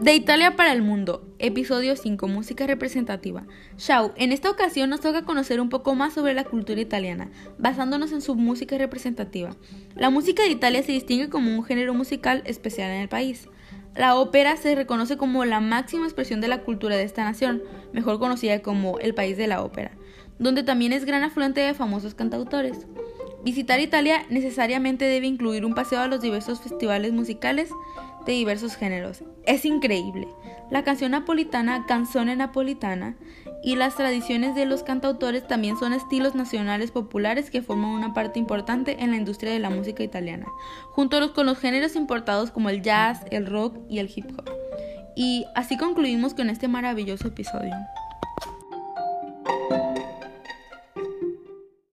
De Italia para el Mundo, episodio 5, música representativa. Chao, en esta ocasión nos toca conocer un poco más sobre la cultura italiana, basándonos en su música representativa. La música de Italia se distingue como un género musical especial en el país. La ópera se reconoce como la máxima expresión de la cultura de esta nación, mejor conocida como el país de la ópera, donde también es gran afluente de famosos cantautores. Visitar Italia necesariamente debe incluir un paseo a los diversos festivales musicales de diversos géneros. Es increíble. La canción napolitana, canzone napolitana, y las tradiciones de los cantautores también son estilos nacionales populares que forman una parte importante en la industria de la música italiana, junto con los géneros importados como el jazz, el rock y el hip hop. Y así concluimos con este maravilloso episodio.